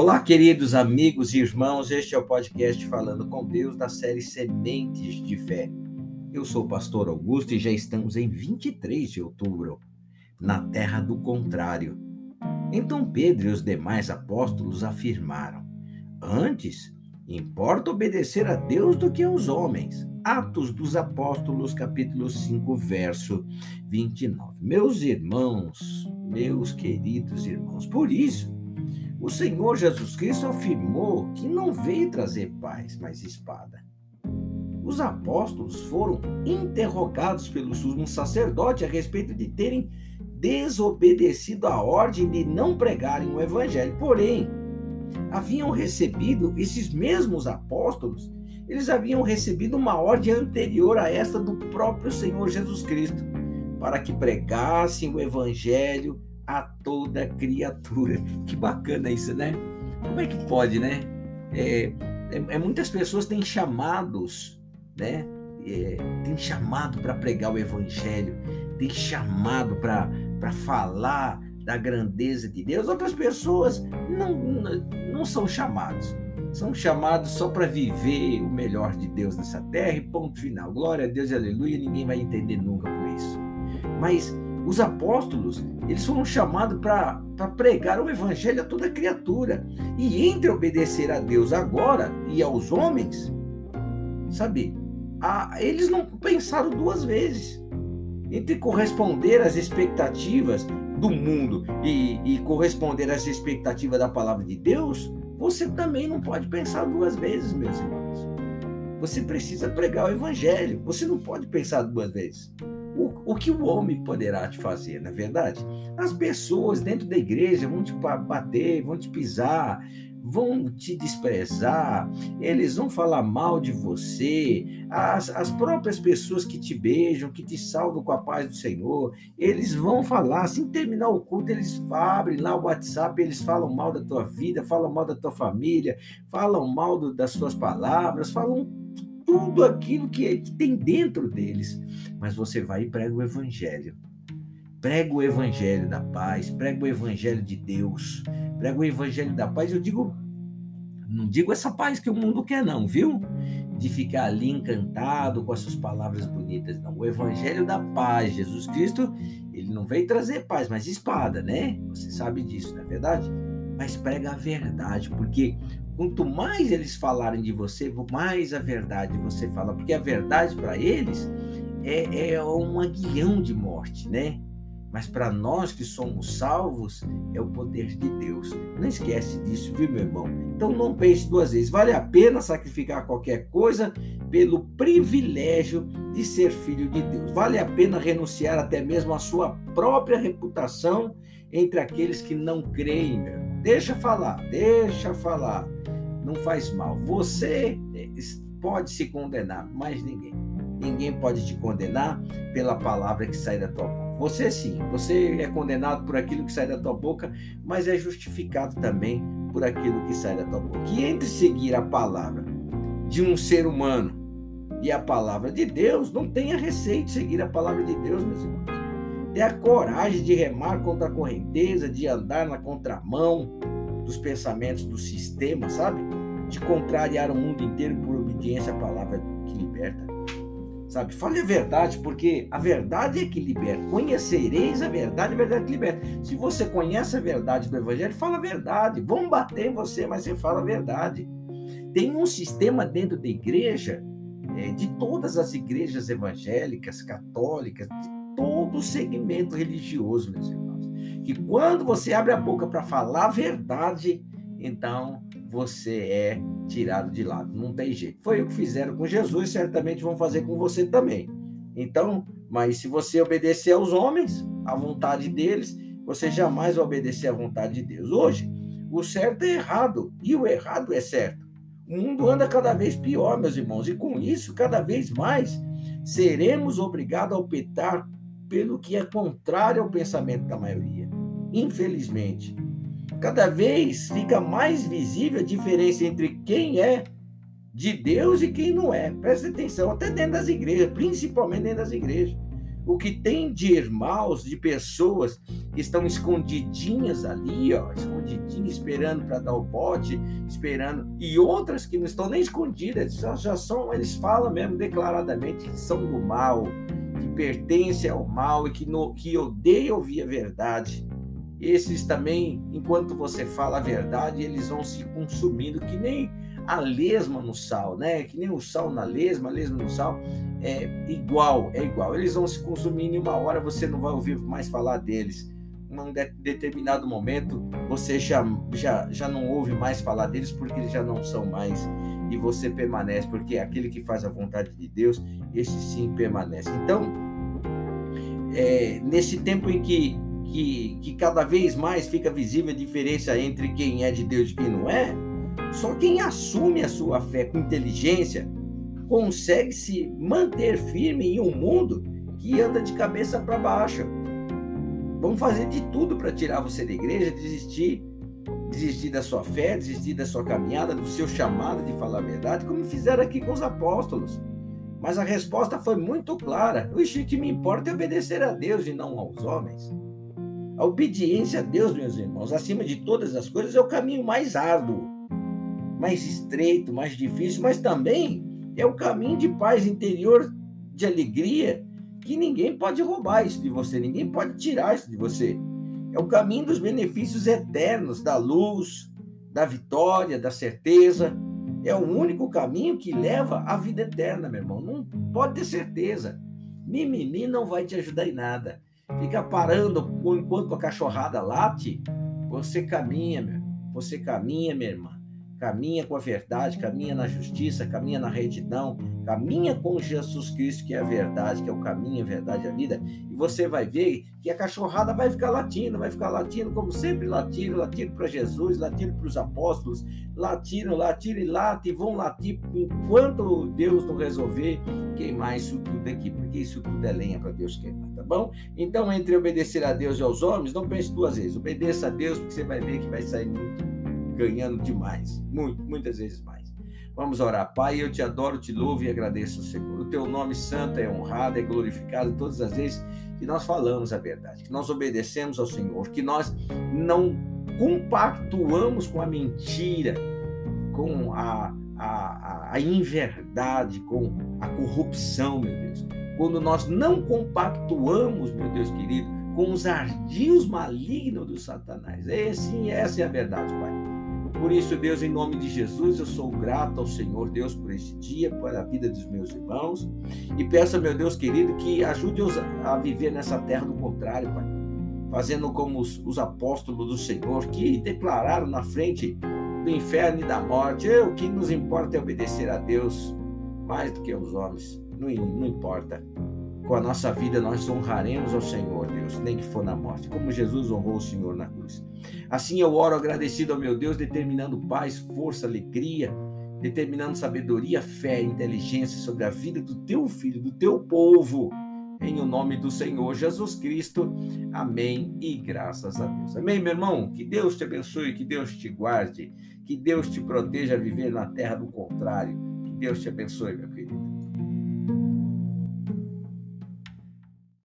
Olá, queridos amigos e irmãos, este é o podcast Falando com Deus da série Sementes de Fé. Eu sou o pastor Augusto e já estamos em 23 de outubro, na terra do contrário. Então Pedro e os demais apóstolos afirmaram: Antes, importa obedecer a Deus do que aos homens. Atos dos Apóstolos, capítulo 5, verso 29. Meus irmãos, meus queridos irmãos, por isso, o Senhor Jesus Cristo afirmou que não veio trazer paz, mas espada. Os apóstolos foram interrogados pelo sumo sacerdote a respeito de terem desobedecido a ordem de não pregarem o evangelho. Porém, haviam recebido esses mesmos apóstolos, eles haviam recebido uma ordem anterior a esta do próprio Senhor Jesus Cristo, para que pregassem o evangelho a toda criatura. Que bacana isso, né? Como é que pode, né? É, é, é muitas pessoas têm chamados, né? É, tem chamado para pregar o evangelho, tem chamado para falar da grandeza de Deus. Outras pessoas não, não, não são chamados. São chamados só para viver o melhor de Deus nessa terra e ponto final. Glória a Deus aleluia. Ninguém vai entender nunca por isso. Mas os apóstolos, eles foram chamados para pregar o evangelho a toda criatura. E entre obedecer a Deus agora e aos homens, sabe, a, eles não pensaram duas vezes. Entre corresponder às expectativas do mundo e, e corresponder às expectativas da palavra de Deus, você também não pode pensar duas vezes, meus irmãos. Você precisa pregar o evangelho. Você não pode pensar duas vezes. O, o que o homem poderá te fazer, na é verdade? As pessoas dentro da igreja vão te bater, vão te pisar, vão te desprezar, eles vão falar mal de você, as, as próprias pessoas que te beijam, que te saudam com a paz do Senhor, eles vão falar, assim terminar o culto, eles abrem lá o WhatsApp, eles falam mal da tua vida, falam mal da tua família, falam mal do, das suas palavras, falam tudo aquilo que, que tem dentro deles. Mas você vai e prega o evangelho. Prega o evangelho da paz, prega o evangelho de Deus, prega o evangelho da paz. Eu digo, não digo essa paz que o mundo quer, não, viu? De ficar ali encantado com essas palavras bonitas, não. O evangelho da paz, Jesus Cristo, ele não veio trazer paz, mas espada, né? Você sabe disso, não é verdade? Mas prega a verdade, porque Quanto mais eles falarem de você, mais a verdade você fala, porque a verdade para eles é, é um aguilhão de morte, né? Mas para nós que somos salvos, é o poder de Deus. Não esquece disso, viu, meu irmão? Então não pense duas vezes. Vale a pena sacrificar qualquer coisa pelo privilégio de ser filho de Deus. Vale a pena renunciar até mesmo à sua própria reputação entre aqueles que não creem, meu irmão. Deixa falar, deixa falar não faz mal. Você eh, pode se condenar, mas ninguém. Ninguém pode te condenar pela palavra que sai da tua boca. Você sim, você é condenado por aquilo que sai da tua boca, mas é justificado também por aquilo que sai da tua boca. E entre seguir a palavra de um ser humano e a palavra de Deus, não tenha receio de seguir a palavra de Deus, meus irmãos. Tenha a coragem de remar contra a correnteza, de andar na contramão dos pensamentos do sistema, sabe? De contrariar o mundo inteiro por obediência à palavra que liberta. Sabe? Fale a verdade, porque a verdade é que liberta. Conhecereis a verdade, a verdade que liberta. Se você conhece a verdade do Evangelho, fala a verdade. Vão bater em você, mas você fala a verdade. Tem um sistema dentro da igreja, é, de todas as igrejas evangélicas, católicas, de todo o segmento religioso, meus irmãos que quando você abre a boca para falar a verdade, então você é tirado de lado. Não tem jeito. Foi o que fizeram com Jesus, certamente vão fazer com você também. Então, mas se você obedecer aos homens, à vontade deles, você jamais vai obedecer à vontade de Deus. Hoje, o certo é errado e o errado é certo. O mundo anda cada vez pior, meus irmãos, e com isso, cada vez mais seremos obrigados a optar pelo que é contrário ao pensamento da maioria infelizmente. Cada vez fica mais visível a diferença entre quem é de Deus e quem não é. Presta atenção, até dentro das igrejas, principalmente dentro das igrejas. o que tem de irmãos, de pessoas que estão escondidinhas ali, ó, escondidinhas, esperando para dar o bote, esperando, e outras que não estão nem escondidas, já, são, eles falam mesmo declaradamente que são do mal, que pertencem ao mal e que, no, que odeiam ouvir a verdade. Esses também, enquanto você fala a verdade, eles vão se consumindo, que nem a lesma no sal, né? Que nem o sal na lesma, a lesma no sal, é igual, é igual. Eles vão se consumindo em uma hora, você não vai ouvir mais falar deles. Em um de determinado momento, você já, já, já não ouve mais falar deles porque eles já não são mais. E você permanece, porque é aquele que faz a vontade de Deus, esse sim permanece. Então, é, nesse tempo em que, que, que cada vez mais fica visível a diferença entre quem é de Deus e quem não é, só quem assume a sua fé com inteligência consegue se manter firme em um mundo que anda de cabeça para baixo. Vamos fazer de tudo para tirar você da igreja, desistir, desistir da sua fé, desistir da sua caminhada, do seu chamado de falar a verdade, como fizeram aqui com os apóstolos. Mas a resposta foi muito clara. O que me importa é obedecer a Deus e não aos homens. A obediência a Deus, meus irmãos, acima de todas as coisas, é o caminho mais árduo mais estreito, mais difícil, mas também é o caminho de paz interior, de alegria, que ninguém pode roubar isso de você, ninguém pode tirar isso de você. É o caminho dos benefícios eternos, da luz, da vitória, da certeza. É o único caminho que leva à vida eterna, meu irmão. Não pode ter certeza. Mimimi não vai te ajudar em nada. Fica parando enquanto a cachorrada late, você caminha, meu. Você caminha, minha irmã caminha com a verdade, caminha na justiça, caminha na retidão, caminha com Jesus Cristo, que é a verdade, que é o caminho, a verdade a vida, e você vai ver que a cachorrada vai ficar latindo, vai ficar latindo, como sempre latindo, latindo para Jesus, latindo para os apóstolos, latindo, latindo e late, e vão latir enquanto Deus não resolver queimar isso tudo aqui, porque isso tudo é lenha para Deus queimar, tá bom? Então, entre obedecer a Deus e aos homens, não pense duas vezes, obedeça a Deus, porque você vai ver que vai sair muito ganhando demais, muito, muitas vezes mais. Vamos orar. Pai, eu te adoro, te louvo e agradeço, Senhor. O teu nome santo é honrado, é glorificado todas as vezes que nós falamos a verdade, que nós obedecemos ao Senhor, que nós não compactuamos com a mentira, com a, a, a inverdade, com a corrupção, meu Deus. Quando nós não compactuamos, meu Deus querido, com os ardios malignos do Satanás. É, sim, essa é a verdade, Pai. Por isso, Deus, em nome de Jesus, eu sou grato ao Senhor, Deus, por este dia, pela vida dos meus irmãos. E peço, meu Deus querido, que ajude-os a viver nessa terra do contrário, Pai. Fazendo como os, os apóstolos do Senhor, que declararam na frente do inferno e da morte: o que nos importa é obedecer a Deus mais do que aos homens. Não, não importa com a nossa vida nós honraremos ao Senhor, Deus, nem que for na morte, como Jesus honrou o Senhor na cruz. Assim eu oro agradecido ao meu Deus, determinando paz, força, alegria, determinando sabedoria, fé, inteligência sobre a vida do teu filho, do teu povo, em o nome do Senhor Jesus Cristo. Amém e graças a Deus. Amém, meu irmão? Que Deus te abençoe, que Deus te guarde, que Deus te proteja a viver na terra do contrário. Que Deus te abençoe, meu querido.